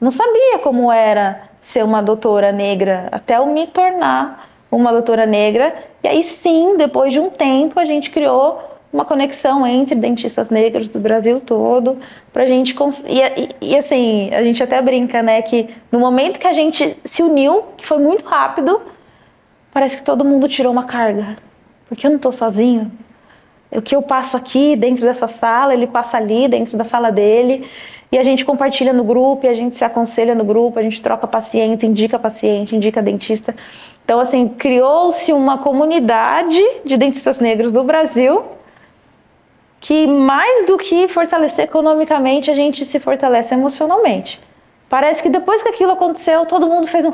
não sabia como era ser uma doutora negra até eu me tornar uma doutora negra. E aí sim, depois de um tempo, a gente criou uma conexão entre dentistas negros do Brasil todo, pra gente. E, e, e, assim, a gente até brinca, né, que no momento que a gente se uniu, que foi muito rápido, parece que todo mundo tirou uma carga. Porque eu não tô sozinho. O que eu passo aqui dentro dessa sala, ele passa ali dentro da sala dele. E a gente compartilha no grupo, e a gente se aconselha no grupo, a gente troca paciente, indica paciente, indica dentista. Então, assim, criou-se uma comunidade de dentistas negros do Brasil que, mais do que fortalecer economicamente, a gente se fortalece emocionalmente. Parece que depois que aquilo aconteceu, todo mundo fez um.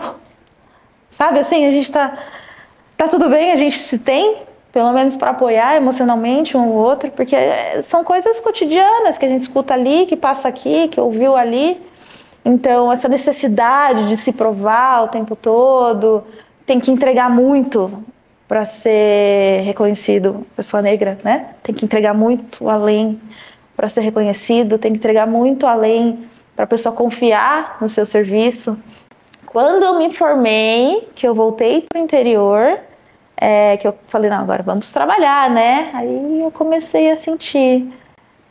Sabe assim, a gente tá. Tá tudo bem, a gente se tem, pelo menos para apoiar emocionalmente um ou outro, porque são coisas cotidianas que a gente escuta ali, que passa aqui, que ouviu ali. Então, essa necessidade de se provar o tempo todo, tem que entregar muito para ser reconhecido, pessoa negra, né? Tem que entregar muito além para ser reconhecido, tem que entregar muito além para a pessoa confiar no seu serviço. Quando eu me formei, que eu voltei para o interior, é, que eu falei, não, agora vamos trabalhar, né? Aí eu comecei a sentir.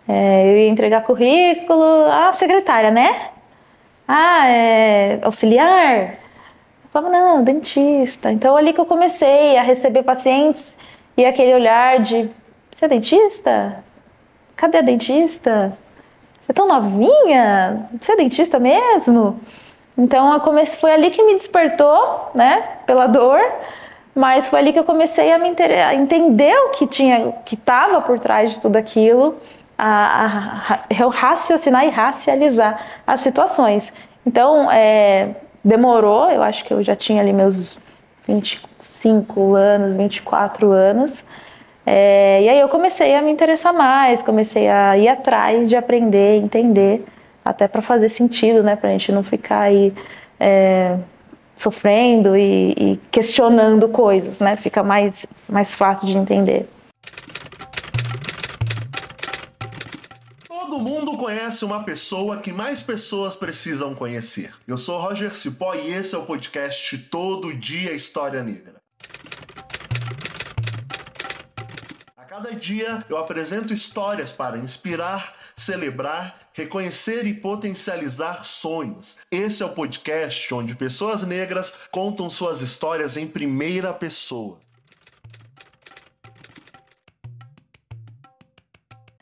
É, eu ia entregar currículo, ah, secretária, né? Ah, é, auxiliar. Eu falava, não, dentista. Então ali que eu comecei a receber pacientes e aquele olhar de, você é dentista? Cadê a dentista? Você é tão novinha? Você é dentista mesmo? Então eu comecei, foi ali que me despertou, né, pela dor mas foi ali que eu comecei a me a entender o que tinha, que estava por trás de tudo aquilo, a, a, a, raciocinar e racializar as situações. Então, é, demorou, eu acho que eu já tinha ali meus 25 anos, 24 anos. É, e aí eu comecei a me interessar mais, comecei a ir atrás de aprender, entender, até para fazer sentido, né? Para a gente não ficar aí é, sofrendo e, e questionando coisas, né? Fica mais, mais fácil de entender. Todo mundo conhece uma pessoa que mais pessoas precisam conhecer. Eu sou Roger Cipó e esse é o podcast Todo Dia História Negra. Cada dia eu apresento histórias para inspirar, celebrar, reconhecer e potencializar sonhos. Esse é o podcast onde pessoas negras contam suas histórias em primeira pessoa.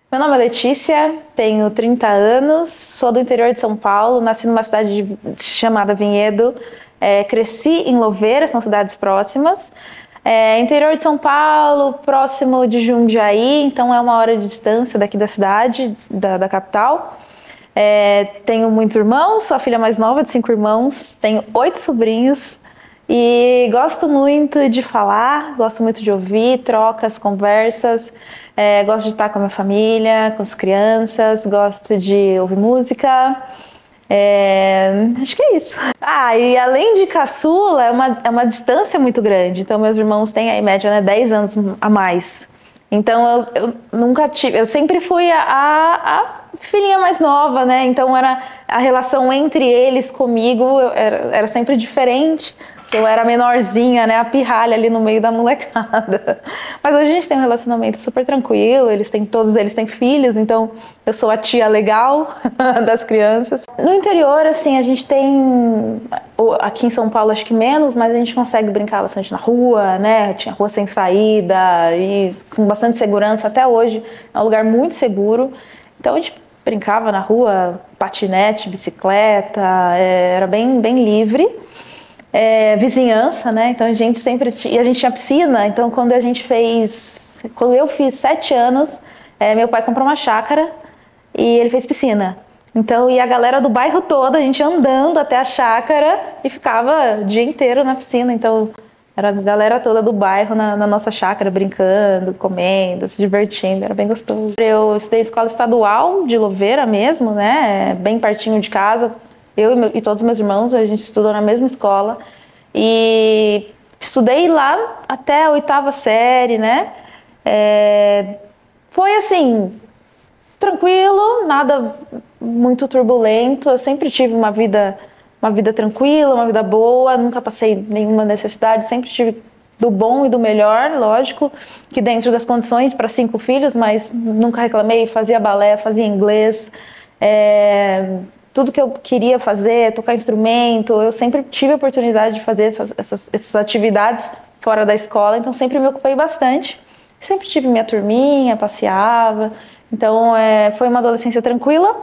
Meu nome é Letícia, tenho 30 anos, sou do interior de São Paulo, nasci numa cidade chamada Vinhedo, é, cresci em Louveira, são cidades próximas. É, interior de São Paulo, próximo de Jundiaí, então é uma hora de distância daqui da cidade, da, da capital. É, tenho muitos irmãos, sou a filha mais nova de cinco irmãos, tenho oito sobrinhos e gosto muito de falar, gosto muito de ouvir trocas, conversas, é, gosto de estar com a minha família, com as crianças, gosto de ouvir música. É, acho que é isso. Ah, e além de caçula, é uma, é uma distância muito grande. Então, meus irmãos têm, em média, né, 10 anos a mais. Então, eu, eu nunca tive. Eu sempre fui a, a, a, filhinha mais nova, né? Então, era a relação entre eles comigo era, era sempre diferente que eu era menorzinha, né, a pirralha ali no meio da molecada. Mas hoje a gente tem um relacionamento super tranquilo, eles têm todos eles têm filhos, então eu sou a tia legal das crianças. No interior, assim, a gente tem aqui em São Paulo acho que menos, mas a gente consegue brincar bastante na rua, né? Tinha rua sem saída e com bastante segurança até hoje. É um lugar muito seguro. Então a gente brincava na rua, patinete, bicicleta, é, era bem bem livre é, vizinhança, né? Então a gente sempre tinha, a gente tinha piscina. Então quando a gente fez, quando eu fiz sete anos, é, meu pai comprou uma chácara e ele fez piscina. Então e a galera do bairro todo, a gente andando até a chácara e ficava o dia inteiro na piscina. Então era a galera toda do bairro na, na, nossa chácara, brincando, comendo, se divertindo, era bem gostoso. Eu estudei escola estadual de Louveira mesmo, né? Bem pertinho de casa, eu e, meu, e todos os meus irmãos, a gente estudou na mesma escola. E estudei lá até a oitava série, né? É, foi assim, tranquilo, nada muito turbulento. Eu sempre tive uma vida, uma vida tranquila, uma vida boa, nunca passei nenhuma necessidade, sempre tive do bom e do melhor, lógico, que dentro das condições para cinco filhos, mas nunca reclamei, fazia balé, fazia inglês, é, tudo que eu queria fazer, tocar instrumento, eu sempre tive a oportunidade de fazer essas, essas, essas atividades fora da escola, então sempre me ocupei bastante. Sempre tive minha turminha, passeava, então é, foi uma adolescência tranquila.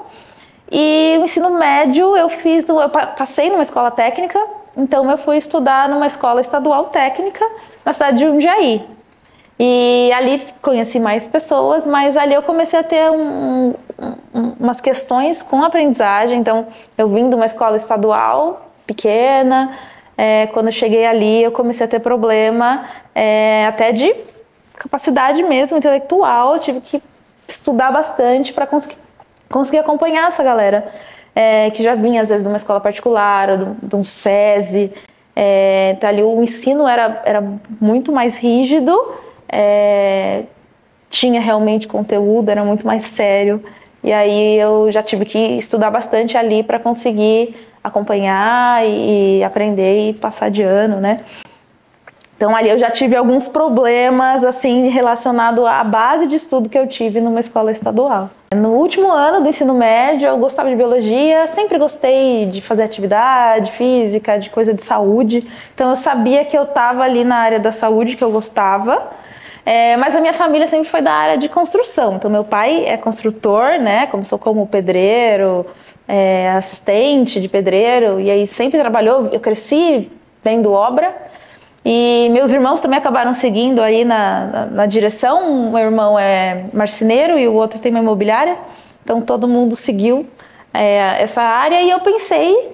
E o ensino médio eu fiz, eu passei numa escola técnica, então eu fui estudar numa escola estadual técnica na cidade de Jundiaí. E ali conheci mais pessoas, mas ali eu comecei a ter um, um, umas questões com aprendizagem. Então eu vim de uma escola estadual pequena, é, quando eu cheguei ali eu comecei a ter problema é, até de capacidade mesmo intelectual. Eu tive que estudar bastante para conseguir, conseguir acompanhar essa galera é, que já vinha às vezes de uma escola particular, ou de, um SESI. É, então ali o ensino era, era muito mais rígido, é, tinha realmente conteúdo, era muito mais sério. E aí eu já tive que estudar bastante ali para conseguir acompanhar e, e aprender e passar de ano, né? Então ali eu já tive alguns problemas assim relacionado à base de estudo que eu tive numa escola estadual. No último ano do ensino médio, eu gostava de biologia, sempre gostei de fazer atividade física, de coisa de saúde. Então eu sabia que eu estava ali na área da saúde que eu gostava. É, mas a minha família sempre foi da área de construção. Então meu pai é construtor, né? Começou como pedreiro, é, assistente de pedreiro e aí sempre trabalhou. Eu cresci vendo obra. E meus irmãos também acabaram seguindo aí na, na, na direção. Meu irmão é marceneiro e o outro tem uma imobiliária. Então todo mundo seguiu é, essa área e eu pensei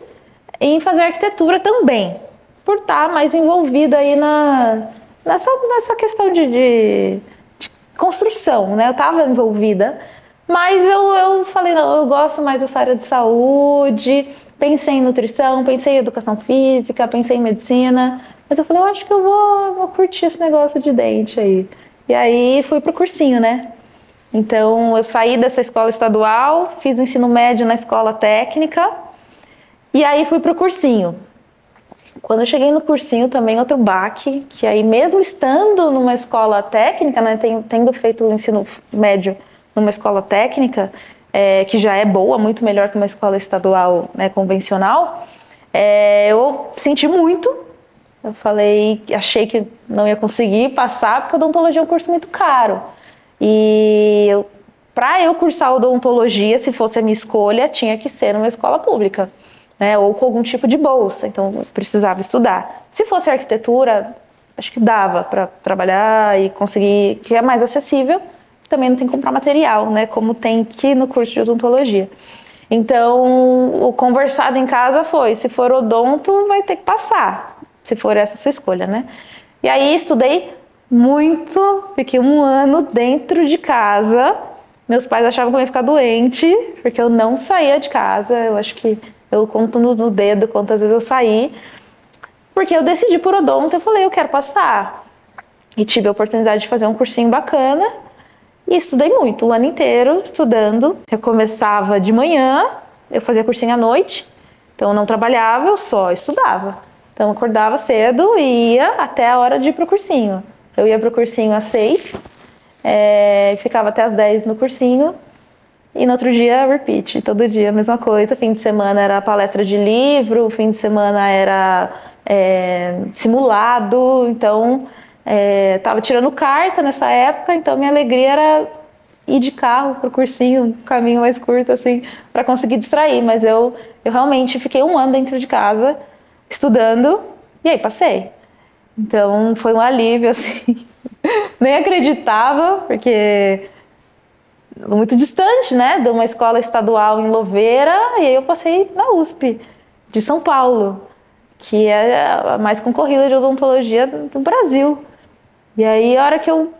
em fazer arquitetura também, por estar mais envolvida aí na, nessa, nessa questão de, de, de construção, né? Eu estava envolvida, mas eu, eu falei, não, eu gosto mais dessa área de saúde, pensei em nutrição, pensei em educação física, pensei em medicina, mas eu falei, eu acho que eu vou, vou curtir esse negócio de dente aí. E aí fui pro cursinho, né? Então eu saí dessa escola estadual, fiz o ensino médio na escola técnica e aí fui pro cursinho. Quando eu cheguei no cursinho também outro baque, que aí mesmo estando numa escola técnica, né, tendo feito o ensino médio numa escola técnica, é, que já é boa, muito melhor que uma escola estadual né, convencional, é, eu senti muito eu falei, achei que não ia conseguir passar porque odontologia é um curso muito caro. E para eu cursar odontologia, se fosse a minha escolha, tinha que ser numa escola pública, né? Ou com algum tipo de bolsa. Então precisava estudar. Se fosse arquitetura, acho que dava para trabalhar e conseguir, que é mais acessível. Também não tem que comprar material, né? Como tem aqui no curso de odontologia. Então, o conversado em casa foi: se for odonto, vai ter que passar se for essa sua escolha, né? E aí estudei muito, fiquei um ano dentro de casa. Meus pais achavam que eu ia ficar doente, porque eu não saía de casa. Eu acho que eu conto no, no dedo quantas vezes eu saí. Porque eu decidi por odonto, eu falei, eu quero passar. E tive a oportunidade de fazer um cursinho bacana. E estudei muito, o ano inteiro estudando. Eu começava de manhã, eu fazia cursinho à noite. Então eu não trabalhava, eu só estudava. Então acordava cedo e ia até a hora de ir pro cursinho. Eu ia pro cursinho às seis, é, ficava até às dez no cursinho e no outro dia repeat, todo dia a mesma coisa. Fim de semana era palestra de livro, fim de semana era é, simulado, então é, tava tirando carta nessa época, então minha alegria era ir de carro pro cursinho, um caminho mais curto assim, para conseguir distrair. Mas eu, eu realmente fiquei um ano dentro de casa estudando e aí passei. Então foi um alívio assim. Nem acreditava, porque muito distante, né, de uma escola estadual em Louveira, e aí eu passei na USP de São Paulo, que é a mais concorrida de odontologia do Brasil. E aí a hora que eu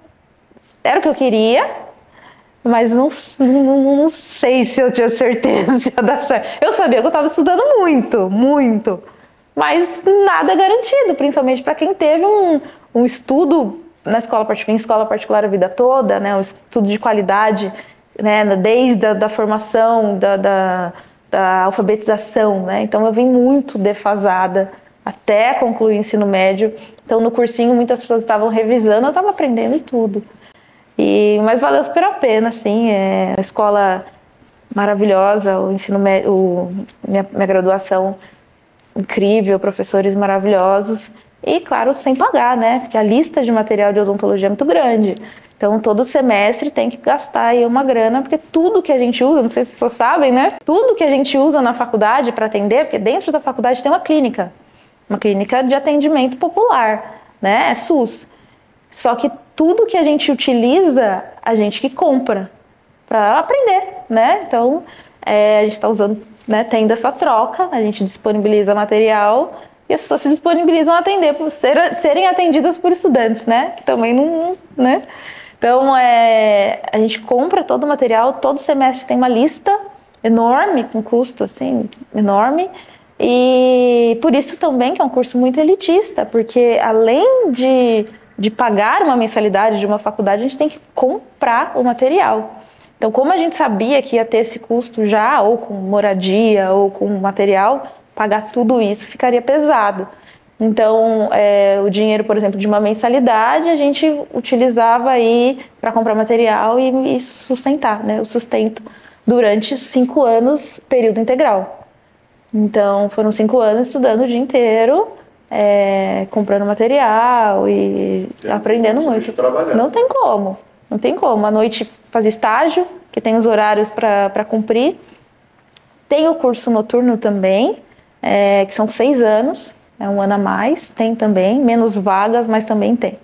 era o que eu queria, mas não, não, não sei se eu tinha certeza se ia dar certo. Eu sabia que eu estava estudando muito, muito mas nada garantido, principalmente para quem teve um, um estudo na escola particular, em escola particular a vida toda, né, um estudo de qualidade né, desde a da formação, da, da, da alfabetização, né? Então eu vim muito defasada até concluir o ensino médio. Então no cursinho muitas pessoas estavam revisando, eu estava aprendendo tudo. E mas valeu super a pena, assim, é a escola maravilhosa, o ensino médio, o, minha, minha graduação incrível, professores maravilhosos e claro sem pagar, né? Porque a lista de material de odontologia é muito grande. Então, todo semestre tem que gastar aí uma grana, porque tudo que a gente usa, não sei se vocês sabem, né? Tudo que a gente usa na faculdade para atender, porque dentro da faculdade tem uma clínica, uma clínica de atendimento popular, né? É SUS. Só que tudo que a gente utiliza, a gente que compra para aprender, né? Então, é, a gente está usando, né, tendo essa troca, a gente disponibiliza material e as pessoas se disponibilizam a atender, por ser, serem atendidas por estudantes, né? Que também não, né? Então, é, a gente compra todo o material, todo semestre tem uma lista enorme, com custo assim, enorme. E por isso também que é um curso muito elitista, porque além de, de pagar uma mensalidade de uma faculdade, a gente tem que comprar o material. Então, como a gente sabia que ia ter esse custo já, ou com moradia, ou com material, pagar tudo isso ficaria pesado. Então, é, o dinheiro, por exemplo, de uma mensalidade, a gente utilizava aí para comprar material e, e, sustentar, né? O sustento durante cinco anos, período integral. Então, foram cinco anos estudando o dia inteiro, é, comprando material e aprendendo muito. Não tem como, não tem como. À noite fazer estágio, que tem os horários para cumprir. Tem o curso noturno também, é, que são seis anos é um ano a mais, tem também, menos vagas, mas também tem.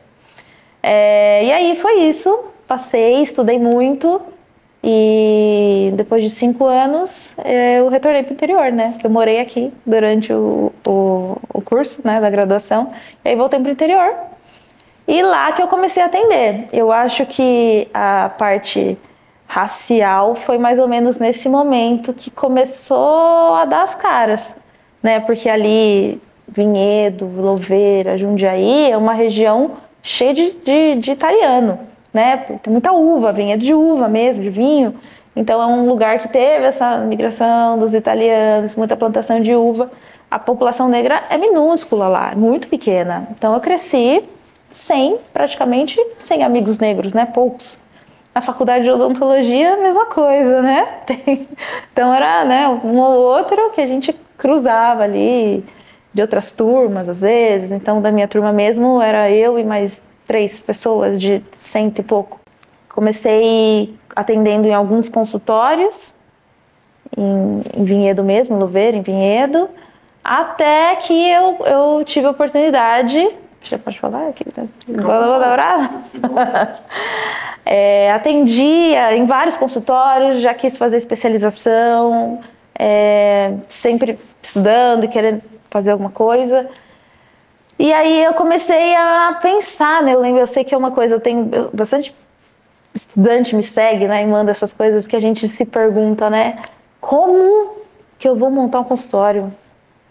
É, e aí foi isso, passei, estudei muito e depois de cinco anos eu retornei para o interior, né? Eu morei aqui durante o, o, o curso né, da graduação, e aí voltei para o interior. E lá que eu comecei a atender. Eu acho que a parte racial foi mais ou menos nesse momento que começou a dar as caras, né? Porque ali Vinhedo, Louveira, Jundiaí é uma região cheia de, de, de italiano, né? Tem muita uva, vinhedo de uva mesmo, de vinho. Então é um lugar que teve essa migração dos italianos, muita plantação de uva. A população negra é minúscula lá, muito pequena. Então eu cresci sem, praticamente, sem amigos negros, né? Poucos. Na faculdade de odontologia, mesma coisa, né? Tem... Então era, né, um ou outro que a gente cruzava ali de outras turmas, às vezes. Então, da minha turma mesmo, era eu e mais três pessoas de cento e pouco. Comecei atendendo em alguns consultórios, em, em Vinhedo mesmo, Louveira, em Vinhedo, até que eu, eu tive a oportunidade. Já pode falar aqui? Tá? é, atendia em vários consultórios, já quis fazer especialização, é, sempre estudando e querendo fazer alguma coisa. E aí eu comecei a pensar, né? Eu lembro, eu sei que é uma coisa, tem bastante estudante me segue, né? E manda essas coisas que a gente se pergunta, né? Como que eu vou montar um consultório?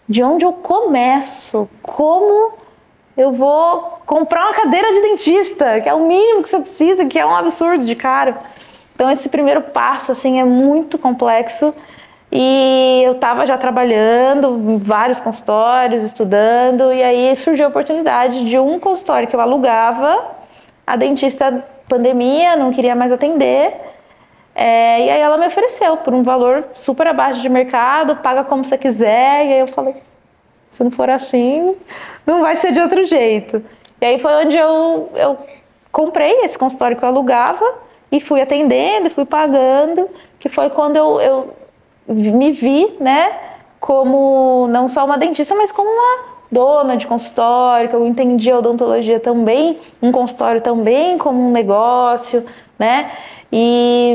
De onde eu começo? Como eu vou comprar uma cadeira de dentista, que é o mínimo que você precisa, que é um absurdo de caro. Então esse primeiro passo assim é muito complexo e eu estava já trabalhando em vários consultórios, estudando, e aí surgiu a oportunidade de um consultório que eu alugava. A dentista, pandemia, não queria mais atender. É, e aí ela me ofereceu por um valor super abaixo de mercado, paga como você quiser. E aí eu falei, se não for assim, não vai ser de outro jeito. E aí foi onde eu, eu comprei esse consultório que eu alugava e fui atendendo, fui pagando, que foi quando eu, eu me vi, né, como não só uma dentista, mas como uma dona de consultório, que eu entendi a odontologia também, um consultório também como um negócio, né? E,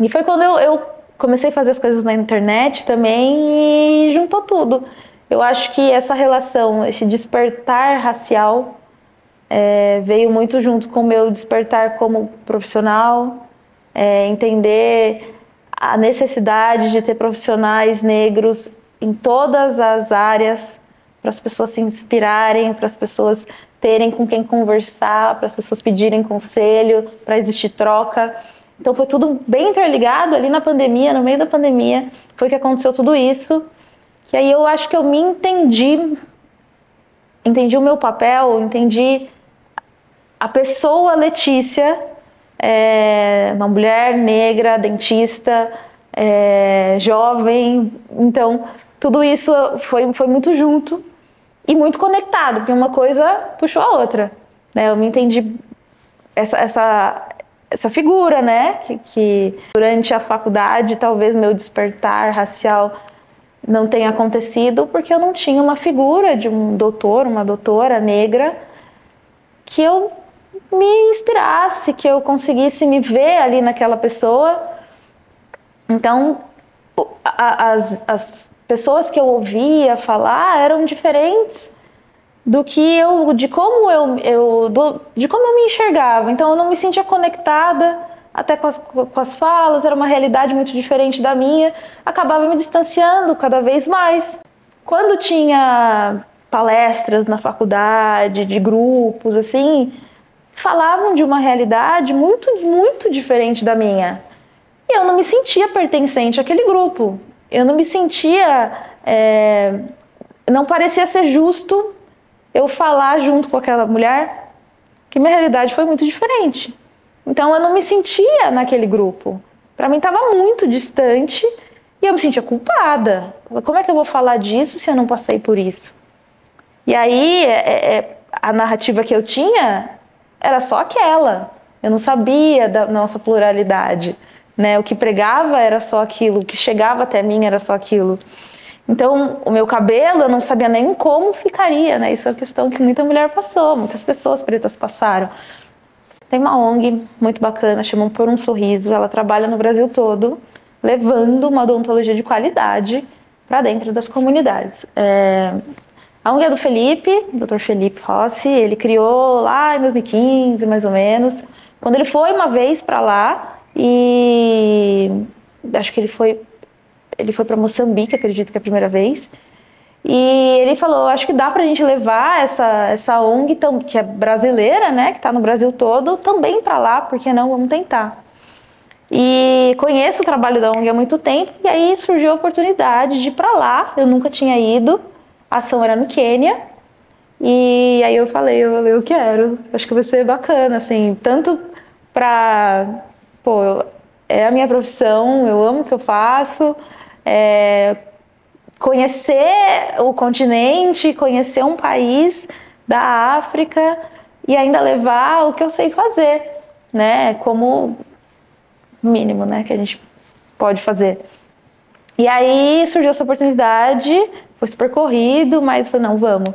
e foi quando eu, eu comecei a fazer as coisas na internet também e juntou tudo. Eu acho que essa relação, esse despertar racial é, veio muito junto com o meu despertar como profissional, é, entender a necessidade de ter profissionais negros em todas as áreas para as pessoas se inspirarem, para as pessoas terem com quem conversar, para as pessoas pedirem conselho, para existir troca. Então foi tudo bem interligado ali na pandemia, no meio da pandemia, foi que aconteceu tudo isso. Que aí eu acho que eu me entendi, entendi o meu papel, entendi a pessoa Letícia, é, uma mulher negra, dentista, é, jovem. Então tudo isso foi, foi muito junto e muito conectado, porque uma coisa puxou a outra. Né? Eu me entendi essa, essa, essa figura, né? Que, que durante a faculdade talvez meu despertar racial não tenha acontecido porque eu não tinha uma figura de um doutor, uma doutora negra que eu me inspirasse, que eu conseguisse me ver ali naquela pessoa. Então, as, as pessoas que eu ouvia falar eram diferentes do que eu, de como eu, eu do, de como eu me enxergava. Então eu não me sentia conectada até com as, com as falas, era uma realidade muito diferente da minha, acabava me distanciando cada vez mais. Quando tinha palestras na faculdade, de grupos, assim, falavam de uma realidade muito, muito diferente da minha. E eu não me sentia pertencente àquele grupo eu não me sentia. É, não parecia ser justo eu falar junto com aquela mulher que minha realidade foi muito diferente. Então eu não me sentia naquele grupo. Para mim estava muito distante e eu me sentia culpada. Como é que eu vou falar disso se eu não passei por isso? E aí é, é, a narrativa que eu tinha era só aquela. Eu não sabia da nossa pluralidade. Né? O que pregava era só aquilo, o que chegava até mim era só aquilo. Então, o meu cabelo, eu não sabia nem como ficaria, né? Isso é uma questão que muita mulher passou, muitas pessoas pretas passaram. Tem uma ONG muito bacana, chama Por um Sorriso, ela trabalha no Brasil todo, levando uma odontologia de qualidade para dentro das comunidades. É... A ONG é do Felipe, Dr. Felipe Rossi, ele criou lá em 2015, mais ou menos. Quando ele foi uma vez para lá, e acho que ele foi ele foi para Moçambique, acredito que é a primeira vez. E ele falou, acho que dá para a gente levar essa, essa ONG, que é brasileira, né, que está no Brasil todo, também para lá, porque não, vamos tentar. E conheço o trabalho da ONG há muito tempo, e aí surgiu a oportunidade de ir para lá, eu nunca tinha ido, a ação era no Quênia, e aí eu falei, eu, eu quero, acho que vai ser bacana, assim, tanto para pô, é a minha profissão, eu amo o que eu faço. É, conhecer o continente, conhecer um país da África e ainda levar o que eu sei fazer, né? Como mínimo, né? Que a gente pode fazer. E aí surgiu essa oportunidade, foi super corrido, mas falei, não, vamos.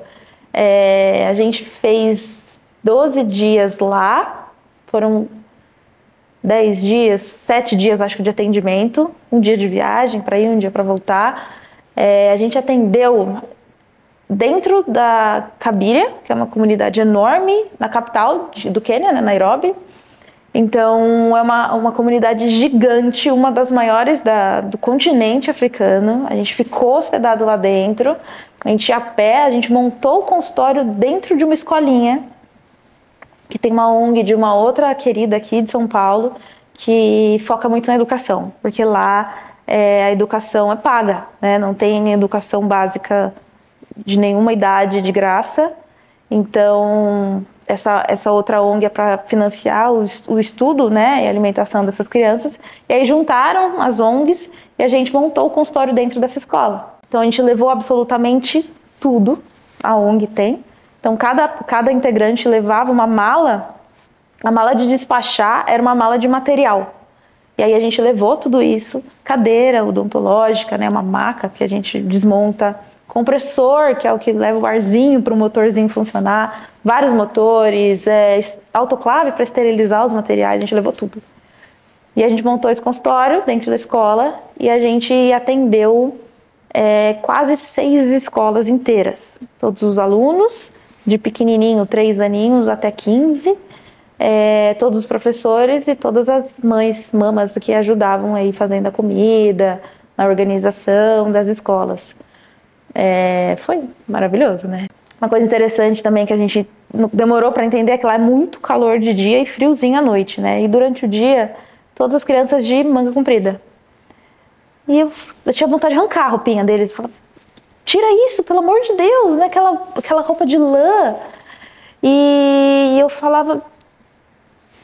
É, a gente fez 12 dias lá, foram 10 dias, 7 dias acho que de atendimento, um dia de viagem para ir, um dia para voltar. É, a gente atendeu dentro da Kabiria, que é uma comunidade enorme na capital do Quênia, né, Nairobi. Então é uma, uma comunidade gigante, uma das maiores da, do continente africano. A gente ficou hospedado lá dentro. A gente ia a pé, a gente montou o consultório dentro de uma escolinha que tem uma ONG de uma outra querida aqui de São Paulo que foca muito na educação, porque lá é, a educação é paga, né? não tem educação básica de nenhuma idade de graça. Então, essa, essa outra ONG é para financiar o, o estudo né, e alimentação dessas crianças. E aí juntaram as ONGs e a gente montou o consultório dentro dessa escola. Então, a gente levou absolutamente tudo, a ONG tem, então, cada, cada integrante levava uma mala, a mala de despachar era uma mala de material. E aí a gente levou tudo isso, cadeira odontológica, né, uma maca que a gente desmonta, compressor, que é o que leva o arzinho para o motorzinho funcionar, vários motores, é, autoclave para esterilizar os materiais, a gente levou tudo. E a gente montou esse consultório dentro da escola e a gente atendeu é, quase seis escolas inteiras. Todos os alunos de pequenininho, três aninhos até 15, é, todos os professores e todas as mães, mamas que ajudavam aí fazendo a comida, na organização das escolas. É, foi maravilhoso, né? Uma coisa interessante também que a gente demorou para entender é que lá é muito calor de dia e friozinho à noite, né? E durante o dia todas as crianças de manga comprida. E eu, eu tinha vontade de arrancar a roupinha deles. Falar, Tira isso, pelo amor de Deus, né? Aquela, aquela roupa de lã. E eu falava,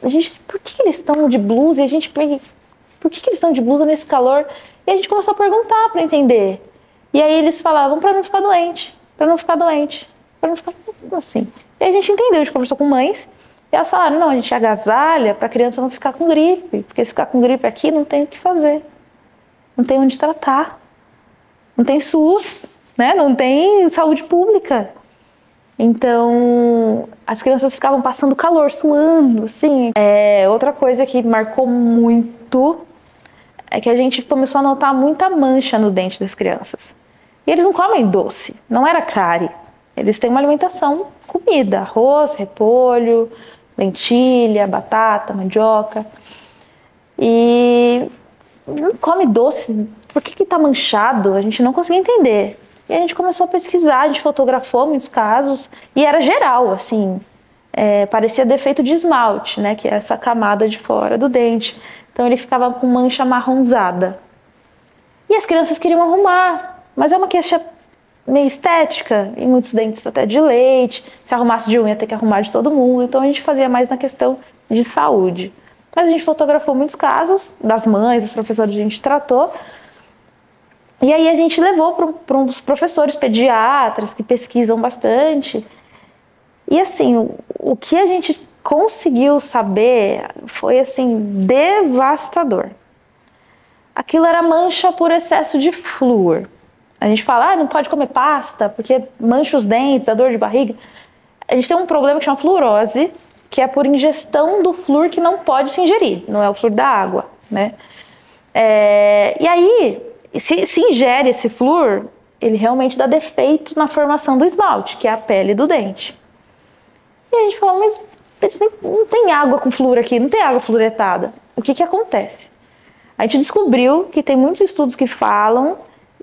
gente, por que, eles estão de blusa? E a gente, por que, que eles estão de blusa nesse calor? E a gente começou a perguntar para entender. E aí eles falavam para não ficar doente, para não ficar doente, para não ficar assim. E a gente entendeu, a gente conversou com mães. E elas falaram: não, a gente agasalha para a criança não ficar com gripe, porque se ficar com gripe aqui não tem o que fazer, não tem onde tratar, não tem SUS, né? Não tem saúde pública. Então, as crianças ficavam passando calor, suando, assim. É, outra coisa que marcou muito é que a gente começou a notar muita mancha no dente das crianças. E eles não comem doce, não era cárie. Eles têm uma alimentação comida, arroz, repolho, lentilha, batata, mandioca. E não come doce. Por que que tá manchado? A gente não conseguia entender. E a gente começou a pesquisar, a gente fotografou muitos casos e era geral, assim, é, parecia defeito de esmalte, né, que é essa camada de fora do dente. Então ele ficava com mancha marronzada. E as crianças queriam arrumar, mas é uma queixa meio estética, e muitos dentes até de leite. Se arrumasse de unha, ia ter que arrumar de todo mundo. Então a gente fazia mais na questão de saúde. Mas a gente fotografou muitos casos das mães, dos professores a gente tratou, e aí a gente levou para uns professores pediatras que pesquisam bastante. E assim, o, o que a gente conseguiu saber foi assim devastador. Aquilo era mancha por excesso de flúor. A gente fala, ah, não pode comer pasta porque mancha os dentes, dá dor de barriga. A gente tem um problema que chama fluorose, que é por ingestão do flúor que não pode se ingerir, não é o flúor da água, né? É, e aí se, se ingere esse flúor, ele realmente dá defeito na formação do esmalte, que é a pele do dente. E a gente falou, mas não tem água com flúor aqui, não tem água fluoretada. O que, que acontece? A gente descobriu que tem muitos estudos que falam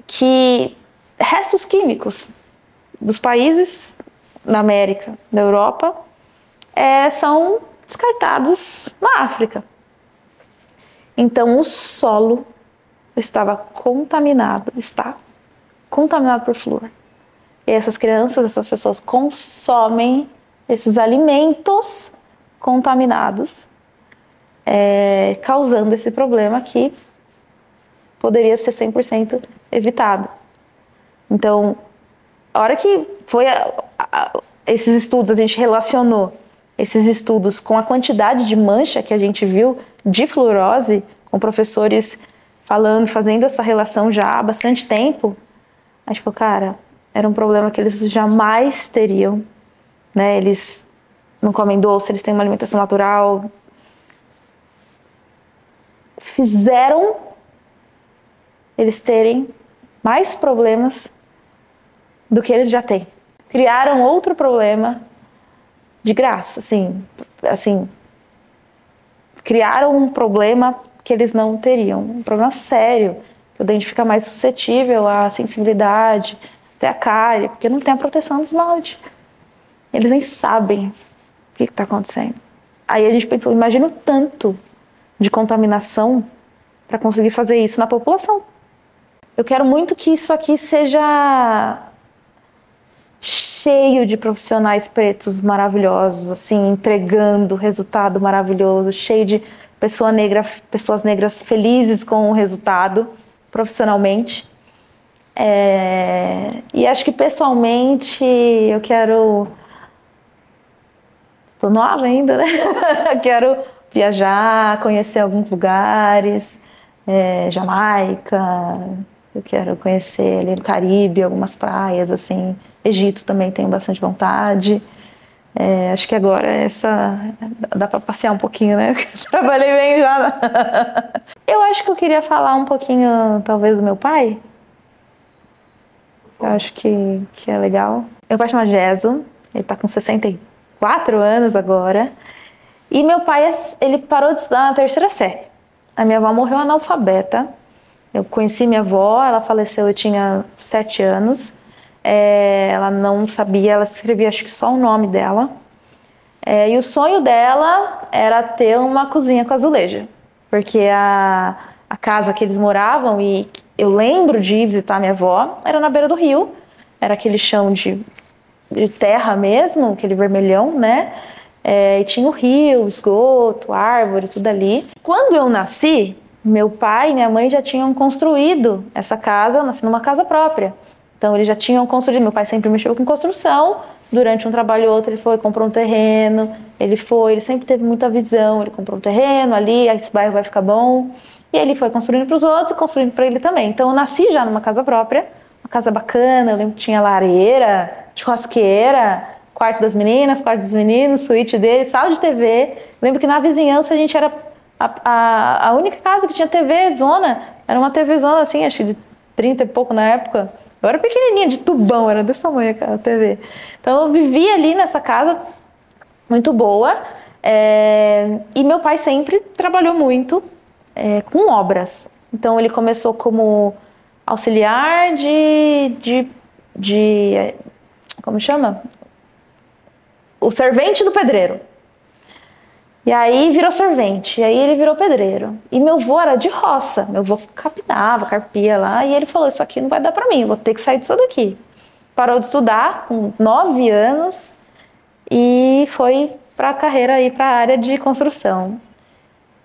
que restos químicos dos países da América, da Europa, é, são descartados na África. Então, o solo estava contaminado, está contaminado por flúor. E essas crianças, essas pessoas consomem esses alimentos contaminados, é, causando esse problema que poderia ser 100% evitado. Então, a hora que foi a, a, esses estudos, a gente relacionou esses estudos com a quantidade de mancha que a gente viu de fluorose, com professores falando, fazendo essa relação já há bastante tempo, a gente falou, cara, era um problema que eles jamais teriam, né? Eles não comem doce, eles têm uma alimentação natural. Fizeram eles terem mais problemas do que eles já têm. Criaram outro problema de graça, assim, assim, criaram um problema que eles não teriam. Um problema sério, que o dente fica mais suscetível à sensibilidade, até a cárie, porque não tem a proteção do esmalte. Eles nem sabem o que está acontecendo. Aí a gente pensou, imagina o tanto de contaminação para conseguir fazer isso na população. Eu quero muito que isso aqui seja cheio de profissionais pretos maravilhosos, assim, entregando resultado maravilhoso, cheio de pessoa negra, pessoas negras felizes com o resultado profissionalmente. É, e acho que pessoalmente eu quero. Tô nova ainda, né? quero viajar, conhecer alguns lugares, é, Jamaica, eu quero conhecer ali no Caribe, algumas praias, assim. Egito também tenho bastante vontade. É, acho que agora essa dá para passear um pouquinho, né? Trabalhei bem já. eu acho que eu queria falar um pouquinho, talvez, do meu pai. Eu acho que, que é legal. Meu pai chama Geso, ele tá com 64 anos agora. E meu pai, ele parou de estudar na terceira série. A minha avó morreu analfabeta. Eu conheci minha avó, ela faleceu, eu tinha 7 anos. É, ela não sabia, ela escrevia acho que só o nome dela. É, e o sonho dela era ter uma cozinha com azulejo. porque a, a casa que eles moravam e eu lembro de visitar minha avó era na beira do rio, era aquele chão de, de terra mesmo, aquele vermelhão, né? É, e tinha o rio, esgoto, árvore, tudo ali. Quando eu nasci, meu pai e minha mãe já tinham construído essa casa, nasci numa casa própria. Então eles já tinham construído. Meu pai sempre mexeu com construção. Durante um trabalho ou outro ele foi, comprou um terreno. Ele foi, ele sempre teve muita visão. Ele comprou um terreno ali, esse bairro vai ficar bom. E ele foi construindo para os outros e construindo para ele também. Então eu nasci já numa casa própria, uma casa bacana. Eu lembro que tinha lareira, churrasqueira, quarto das meninas, quarto dos meninos, suíte dele, sala de TV. Eu lembro que na vizinhança a gente era a, a, a única casa que tinha TV zona. Era uma TV zona assim, acho que de 30 e pouco na época. Eu era pequenininha, de tubão, era desse tamanho a TV. Então eu vivia ali nessa casa muito boa. É, e meu pai sempre trabalhou muito é, com obras. Então ele começou como auxiliar de, de, de como chama? O servente do pedreiro. E aí virou servente, e aí ele virou pedreiro. E meu avô era de roça, meu avô capinava, carpia lá, e ele falou: Isso aqui não vai dar para mim, vou ter que sair disso daqui. Parou de estudar com nove anos e foi para a carreira aí para a área de construção.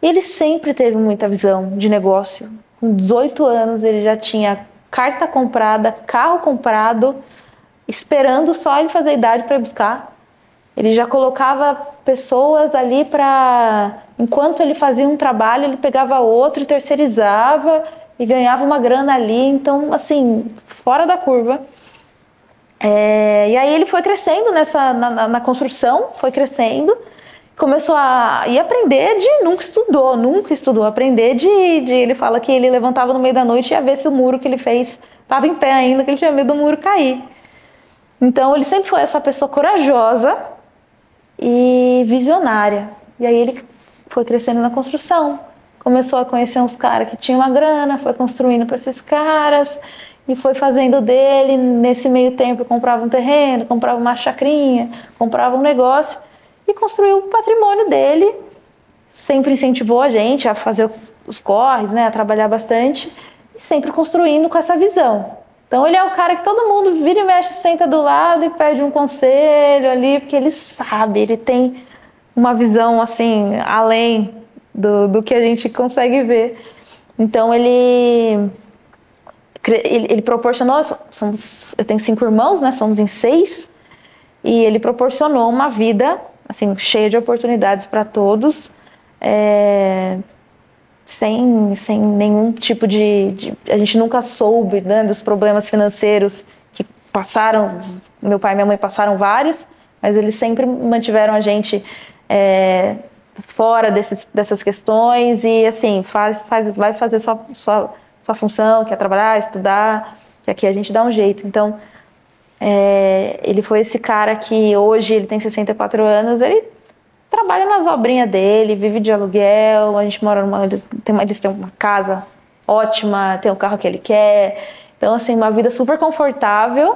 E ele sempre teve muita visão de negócio. Com 18 anos ele já tinha carta comprada, carro comprado, esperando só ele fazer a idade para buscar. Ele já colocava pessoas ali para. Enquanto ele fazia um trabalho, ele pegava outro e terceirizava e ganhava uma grana ali. Então, assim, fora da curva. É, e aí ele foi crescendo nessa na, na, na, construção, foi crescendo, começou a ir aprender de nunca estudou, nunca estudou, aprender de, de ele fala que ele levantava no meio da noite e ia ver se o muro que ele fez estava em pé ainda, que ele tinha medo do muro cair. Então ele sempre foi essa pessoa corajosa e visionária. E aí ele foi crescendo na construção, começou a conhecer uns caras que tinham uma grana, foi construindo para esses caras e foi fazendo dele. Nesse meio tempo, comprava um terreno, comprava uma chacrinha, comprava um negócio e construiu o patrimônio dele. Sempre incentivou a gente a fazer os corres, né, a trabalhar bastante e sempre construindo com essa visão. Então ele é o cara que todo mundo vira e mexe, senta do lado e pede um conselho ali, porque ele sabe, ele tem uma visão assim, além do, do que a gente consegue ver. Então ele, ele, ele proporcionou, somos, eu tenho cinco irmãos, né? Somos em seis, e ele proporcionou uma vida assim cheia de oportunidades para todos. É, sem, sem nenhum tipo de, de, A gente nunca soube né, dos problemas financeiros que passaram. Meu pai e minha mãe passaram vários, mas eles sempre mantiveram a gente é, fora desses, dessas questões e assim, faz, faz, vai fazer sua, sua, sua função, quer trabalhar, estudar, que aqui a gente dá um jeito. Então, é, ele foi esse cara que hoje ele tem 64 anos, ele trabalha nas obrinhas dele, vive de aluguel, a gente mora numa. Eles têm, eles têm uma casa ótima, tem o carro que ele quer. Então, assim, uma vida super confortável.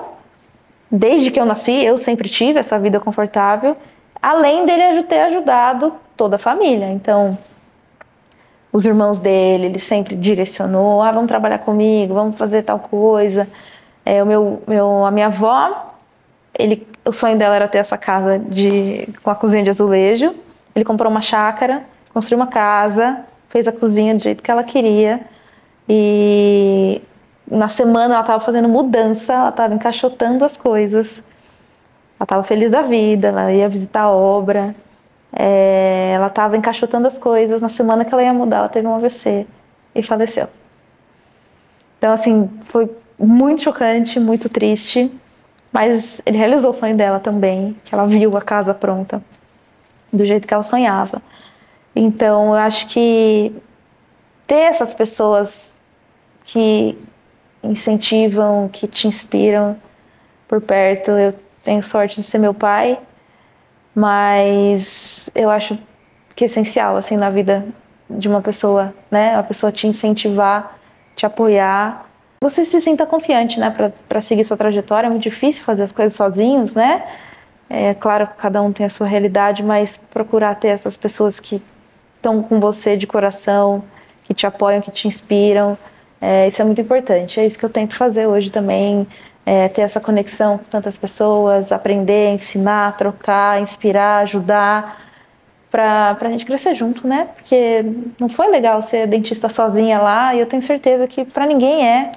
Desde que eu nasci, eu sempre tive essa vida confortável. Além dele ter ajudado toda a família. Então, os irmãos dele, ele sempre direcionou: ah, vamos trabalhar comigo, vamos fazer tal coisa. É, o meu, meu, a minha avó, ele o sonho dela era ter essa casa de, com a cozinha de azulejo. Ele comprou uma chácara, construiu uma casa, fez a cozinha do jeito que ela queria. E na semana ela estava fazendo mudança, ela estava encaixotando as coisas. Ela estava feliz da vida, ela ia visitar a obra. É, ela estava encaixotando as coisas. Na semana que ela ia mudar, ela teve um AVC e faleceu. Então, assim, foi muito chocante, muito triste. Mas ele realizou o sonho dela também, que ela viu a casa pronta, do jeito que ela sonhava. Então, eu acho que ter essas pessoas que incentivam, que te inspiram por perto, eu tenho sorte de ser meu pai, mas eu acho que é essencial assim na vida de uma pessoa, né? A pessoa te incentivar, te apoiar você se sinta confiante, né, para seguir sua trajetória. É muito difícil fazer as coisas sozinhos, né? É claro que cada um tem a sua realidade, mas procurar ter essas pessoas que estão com você de coração, que te apoiam, que te inspiram. É, isso é muito importante. É isso que eu tento fazer hoje também. É, ter essa conexão com tantas pessoas, aprender, ensinar, trocar, inspirar, ajudar, para a gente crescer junto, né? Porque não foi legal ser dentista sozinha lá e eu tenho certeza que para ninguém é.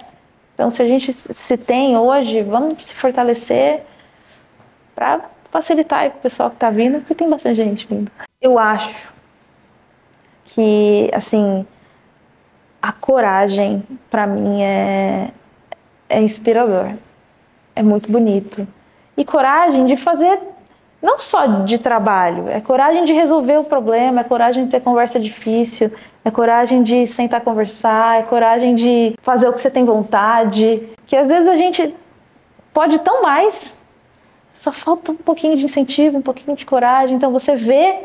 Então, se a gente se tem hoje, vamos se fortalecer para facilitar para o pessoal que está vindo, porque tem bastante gente vindo. Eu acho que, assim, a coragem, para mim, é, é inspirador. É muito bonito. E coragem de fazer, não só de trabalho, é coragem de resolver o problema, é coragem de ter conversa difícil, é coragem de sentar conversar, é coragem de fazer o que você tem vontade. Que às vezes a gente pode tão mais, só falta um pouquinho de incentivo, um pouquinho de coragem. Então você vê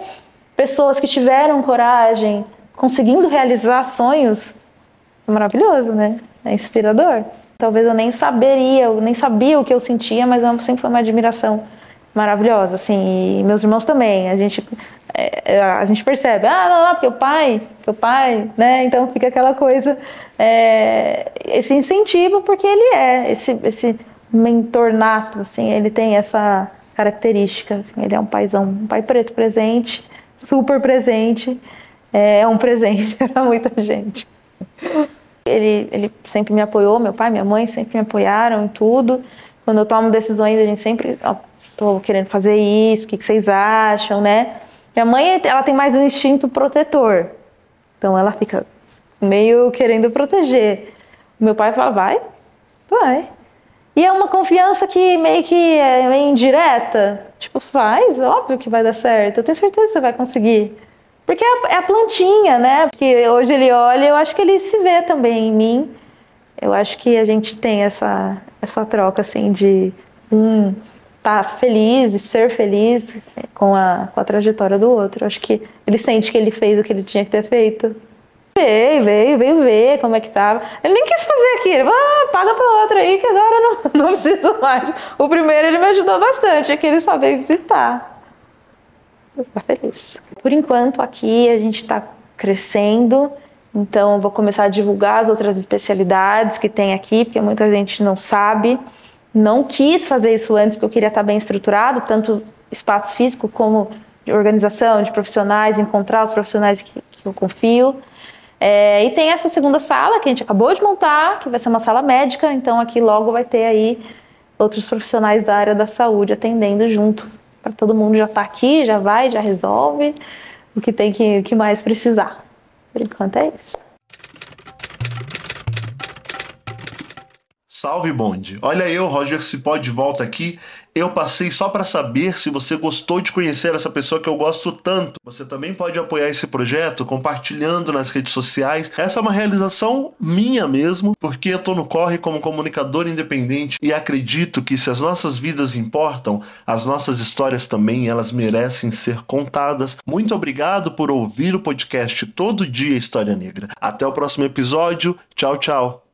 pessoas que tiveram coragem, conseguindo realizar sonhos, é maravilhoso, né? É inspirador. Talvez eu nem saberia, eu nem sabia o que eu sentia, mas sempre foi uma admiração maravilhosa, assim. E meus irmãos também. A gente, é, a gente percebe, ah, não, não, porque o pai, porque o pai, né? Então fica aquela coisa, é, esse incentivo, porque ele é esse, esse mentor nato, assim. Ele tem essa característica, assim, ele é um paizão, um pai preto presente, super presente. É, é um presente para muita gente. Ele, ele sempre me apoiou, meu pai, minha mãe sempre me apoiaram em tudo. Quando eu tomo decisões, a gente sempre, tô querendo fazer isso, o que, que vocês acham, né? Minha mãe, ela tem mais um instinto protetor. Então ela fica meio querendo proteger. Meu pai fala, vai, vai. E é uma confiança que meio que é meio indireta. Tipo, faz, óbvio que vai dar certo. Eu tenho certeza que você vai conseguir. Porque é a, plantinha, né? Porque hoje ele olha, eu acho que ele se vê também em mim. Eu acho que a gente tem essa, essa troca, assim, de um estar tá feliz e ser feliz com a, com a trajetória do outro. Acho que ele sente que ele fez o que ele tinha que ter feito. Veio, veio, veio ver como é que tava. Ele nem quis fazer aqui. Ele falou, ah, paga pra outra aí que agora não, não preciso mais. O primeiro ele me ajudou bastante, é que ele só veio visitar vou feliz. Por enquanto, aqui a gente está crescendo, então vou começar a divulgar as outras especialidades que tem aqui, porque muita gente não sabe. Não quis fazer isso antes porque eu queria estar bem estruturado, tanto espaço físico como de organização, de profissionais, encontrar os profissionais que, que eu confio. É, e tem essa segunda sala que a gente acabou de montar, que vai ser uma sala médica, então aqui logo vai ter aí outros profissionais da área da saúde atendendo junto para todo mundo já estar tá aqui, já vai, já resolve o que tem que, que mais precisar. Por enquanto é isso. Salve bonde! Olha eu, Roger Cipó, de volta aqui eu passei só para saber se você gostou de conhecer essa pessoa que eu gosto tanto. Você também pode apoiar esse projeto compartilhando nas redes sociais. Essa é uma realização minha mesmo, porque eu tô no corre como comunicador independente e acredito que se as nossas vidas importam, as nossas histórias também, elas merecem ser contadas. Muito obrigado por ouvir o podcast Todo Dia História Negra. Até o próximo episódio. Tchau, tchau.